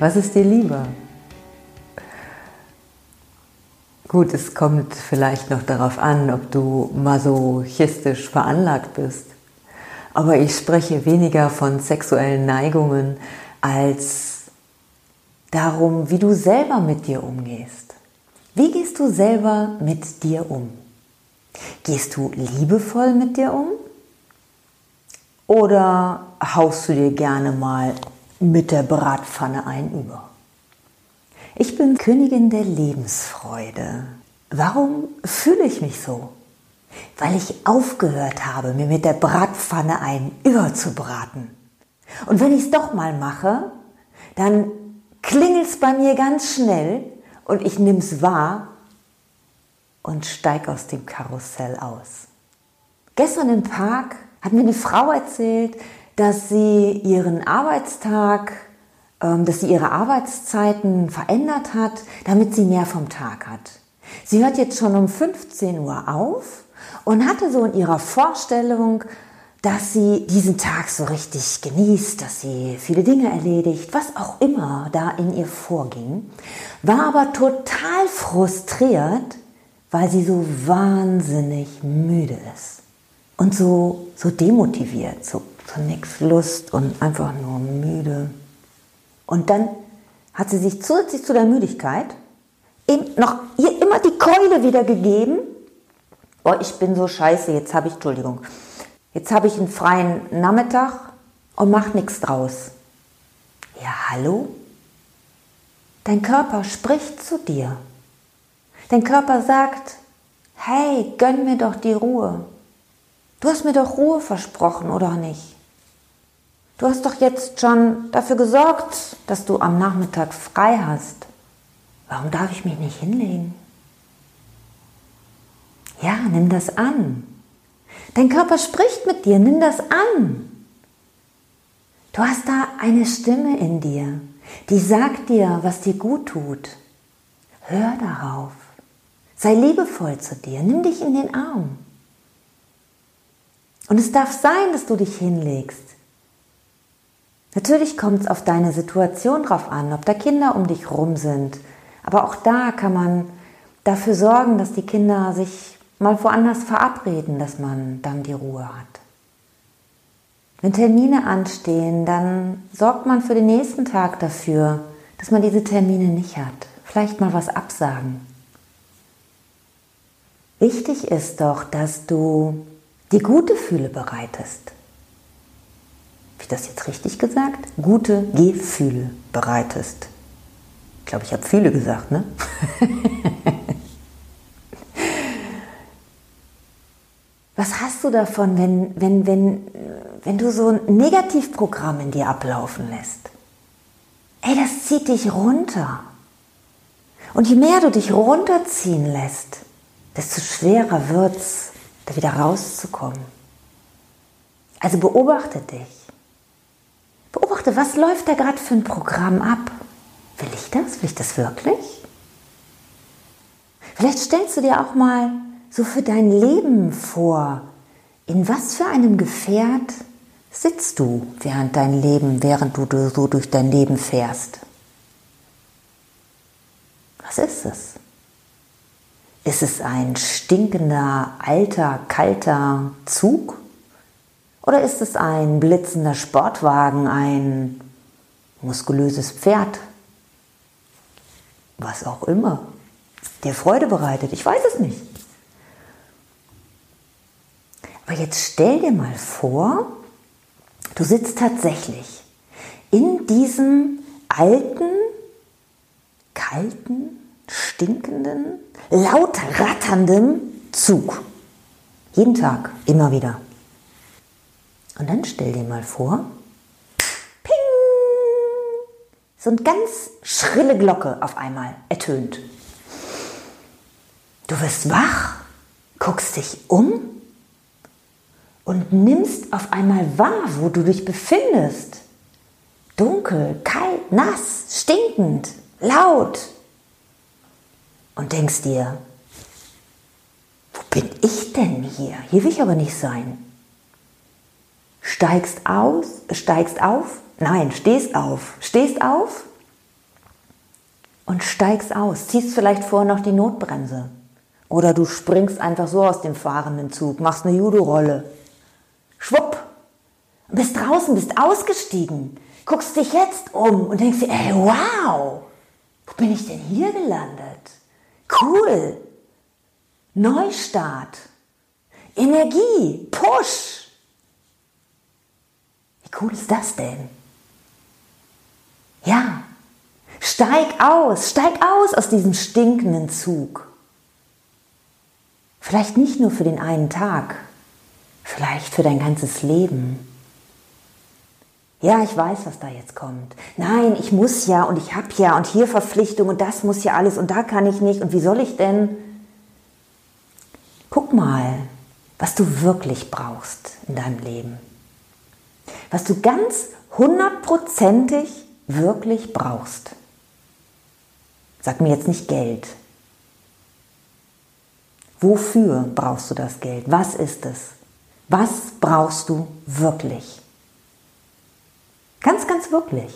Was ist dir lieber? Gut, es kommt vielleicht noch darauf an, ob du masochistisch veranlagt bist. Aber ich spreche weniger von sexuellen Neigungen als darum, wie du selber mit dir umgehst. Wie gehst du selber mit dir um? Gehst du liebevoll mit dir um? Oder haust du dir gerne mal mit der Bratpfanne einüber. Ich bin Königin der Lebensfreude. Warum fühle ich mich so? Weil ich aufgehört habe, mir mit der Bratpfanne ein überzubraten. Und wenn ich es doch mal mache, dann klingelt es bei mir ganz schnell und ich nehme es wahr und steige aus dem Karussell aus. Gestern im Park hat mir eine Frau erzählt, dass sie ihren Arbeitstag, ähm, dass sie ihre Arbeitszeiten verändert hat, damit sie mehr vom Tag hat. Sie hört jetzt schon um 15 Uhr auf und hatte so in ihrer Vorstellung, dass sie diesen Tag so richtig genießt, dass sie viele Dinge erledigt, was auch immer da in ihr vorging, war aber total frustriert, weil sie so wahnsinnig müde ist und so, so demotiviert, so so nichts Lust und einfach nur müde. Und dann hat sie sich zusätzlich zu der Müdigkeit eben noch ihr immer die Keule wieder gegeben. Oh, ich bin so scheiße, jetzt habe ich, Entschuldigung, jetzt habe ich einen freien Nachmittag und mach nichts draus. Ja, hallo? Dein Körper spricht zu dir. Dein Körper sagt, hey, gönn mir doch die Ruhe. Du hast mir doch Ruhe versprochen, oder nicht? Du hast doch jetzt schon dafür gesorgt, dass du am Nachmittag frei hast. Warum darf ich mich nicht hinlegen? Ja, nimm das an. Dein Körper spricht mit dir, nimm das an. Du hast da eine Stimme in dir, die sagt dir, was dir gut tut. Hör darauf. Sei liebevoll zu dir, nimm dich in den Arm. Und es darf sein, dass du dich hinlegst. Natürlich kommt es auf deine Situation drauf an, ob da Kinder um dich rum sind. Aber auch da kann man dafür sorgen, dass die Kinder sich mal woanders verabreden, dass man dann die Ruhe hat. Wenn Termine anstehen, dann sorgt man für den nächsten Tag dafür, dass man diese Termine nicht hat. Vielleicht mal was absagen. Wichtig ist doch, dass du die gute Gefühle bereitest habe ich das jetzt richtig gesagt? Gute Gefühle bereitest. Ich glaube, ich habe viele gesagt, ne? Was hast du davon, wenn, wenn, wenn, wenn du so ein Negativprogramm in dir ablaufen lässt? Ey, das zieht dich runter. Und je mehr du dich runterziehen lässt, desto schwerer wird es, da wieder rauszukommen. Also beobachte dich. Beobachte, was läuft da gerade für ein Programm ab? Will ich das? Will ich das wirklich? Vielleicht stellst du dir auch mal so für dein Leben vor, in was für einem Gefährt sitzt du während dein Leben, während du so durch dein Leben fährst? Was ist es? Ist es ein stinkender, alter, kalter Zug? Oder ist es ein blitzender Sportwagen, ein muskulöses Pferd? Was auch immer. Der Freude bereitet. Ich weiß es nicht. Aber jetzt stell dir mal vor, du sitzt tatsächlich in diesem alten, kalten, stinkenden, laut ratternden Zug. Jeden Tag, immer wieder. Und dann stell dir mal vor, ping, so eine ganz schrille Glocke auf einmal ertönt. Du wirst wach, guckst dich um und nimmst auf einmal wahr, wo du dich befindest. Dunkel, kalt, nass, stinkend, laut. Und denkst dir, wo bin ich denn hier? Hier will ich aber nicht sein. Steigst aus, steigst auf, nein, stehst auf, stehst auf und steigst aus. Ziehst vielleicht vorher noch die Notbremse. Oder du springst einfach so aus dem fahrenden Zug, machst eine Judo-Rolle. Schwupp. Bist draußen, bist ausgestiegen. Guckst dich jetzt um und denkst dir, ey, wow, wo bin ich denn hier gelandet? Cool. Neustart. Energie. Push. Wie cool ist das denn? Ja. Steig aus, steig aus aus diesem stinkenden Zug. Vielleicht nicht nur für den einen Tag, vielleicht für dein ganzes Leben. Ja, ich weiß, was da jetzt kommt. Nein, ich muss ja und ich habe ja und hier Verpflichtung und das muss ja alles und da kann ich nicht und wie soll ich denn? Guck mal, was du wirklich brauchst in deinem Leben. Was du ganz hundertprozentig wirklich brauchst. Sag mir jetzt nicht Geld. Wofür brauchst du das Geld? Was ist es? Was brauchst du wirklich? Wirklich.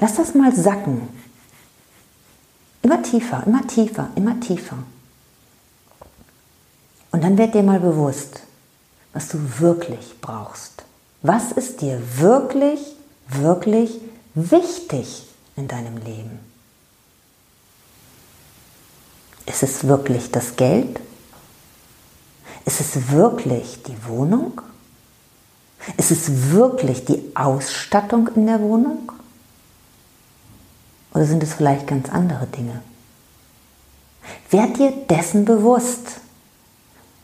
Lass das mal sacken. Immer tiefer, immer tiefer, immer tiefer. Und dann wird dir mal bewusst, was du wirklich brauchst. Was ist dir wirklich, wirklich wichtig in deinem Leben? Ist es wirklich das Geld? Ist es wirklich die Wohnung? Ist es wirklich die Ausstattung in der Wohnung? Oder sind es vielleicht ganz andere Dinge? Werd dir dessen bewusst.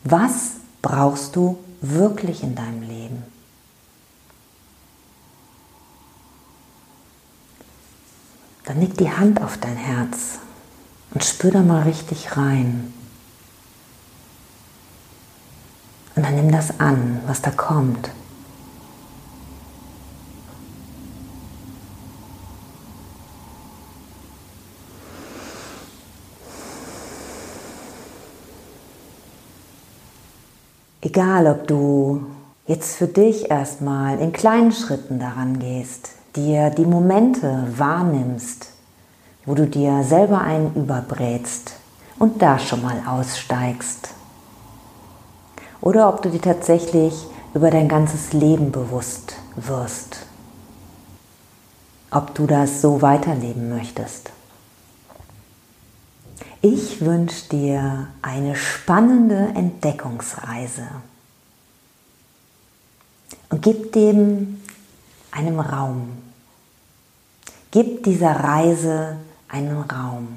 Was brauchst du wirklich in deinem Leben? Dann leg die Hand auf dein Herz und spür da mal richtig rein. Und dann nimm das an, was da kommt. Egal, ob du jetzt für dich erstmal in kleinen Schritten daran gehst, dir die Momente wahrnimmst, wo du dir selber einen überbrätst und da schon mal aussteigst. Oder ob du dir tatsächlich über dein ganzes Leben bewusst wirst. Ob du das so weiterleben möchtest. Ich wünsche dir eine spannende Entdeckungsreise und gib dem einem Raum. Gib dieser Reise einen Raum.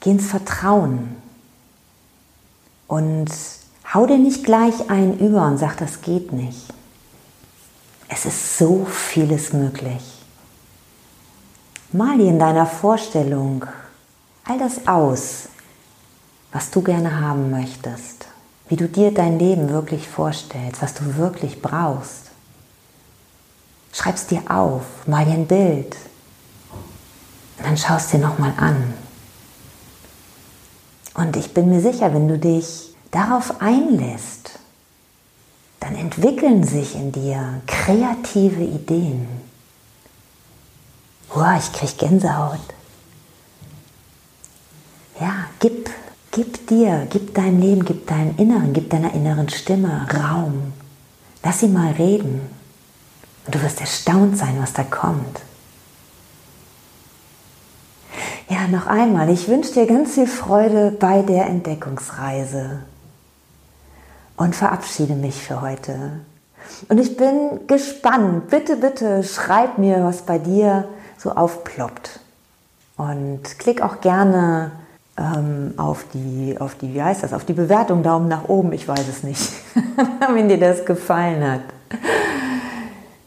Geh ins Vertrauen und hau dir nicht gleich einen über und sag, das geht nicht. Es ist so vieles möglich. Mal dir in deiner Vorstellung all das aus, was du gerne haben möchtest, wie du dir dein Leben wirklich vorstellst, was du wirklich brauchst. Schreib's dir auf, mal dir ein Bild und dann schaust dir nochmal an. Und ich bin mir sicher, wenn du dich darauf einlässt, dann entwickeln sich in dir kreative Ideen Boah, ich kriege Gänsehaut. Ja, gib, gib dir, gib deinem Leben, gib deinem Inneren, gib deiner inneren Stimme Raum. Lass sie mal reden. Und du wirst erstaunt sein, was da kommt. Ja, noch einmal, ich wünsche dir ganz viel Freude bei der Entdeckungsreise und verabschiede mich für heute. Und ich bin gespannt. Bitte, bitte schreib mir, was bei dir so aufploppt. Und klick auch gerne ähm, auf die, auf die, wie heißt das, auf die Bewertung, Daumen nach oben, ich weiß es nicht, wenn dir das gefallen hat.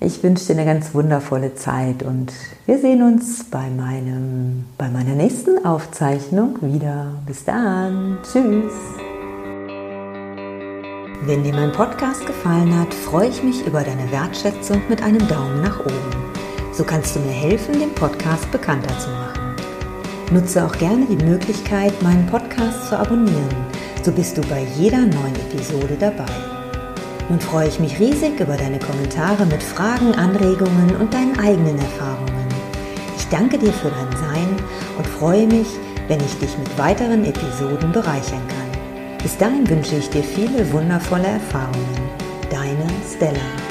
Ich wünsche dir eine ganz wundervolle Zeit und wir sehen uns bei, meinem, bei meiner nächsten Aufzeichnung wieder. Bis dann. Tschüss. Wenn dir mein Podcast gefallen hat, freue ich mich über deine Wertschätzung mit einem Daumen nach oben. So kannst du mir helfen, den Podcast bekannter zu machen. Nutze auch gerne die Möglichkeit, meinen Podcast zu abonnieren. So bist du bei jeder neuen Episode dabei. Nun freue ich mich riesig über deine Kommentare mit Fragen, Anregungen und deinen eigenen Erfahrungen. Ich danke dir für dein Sein und freue mich, wenn ich dich mit weiteren Episoden bereichern kann. Bis dahin wünsche ich dir viele wundervolle Erfahrungen. Deine Stella.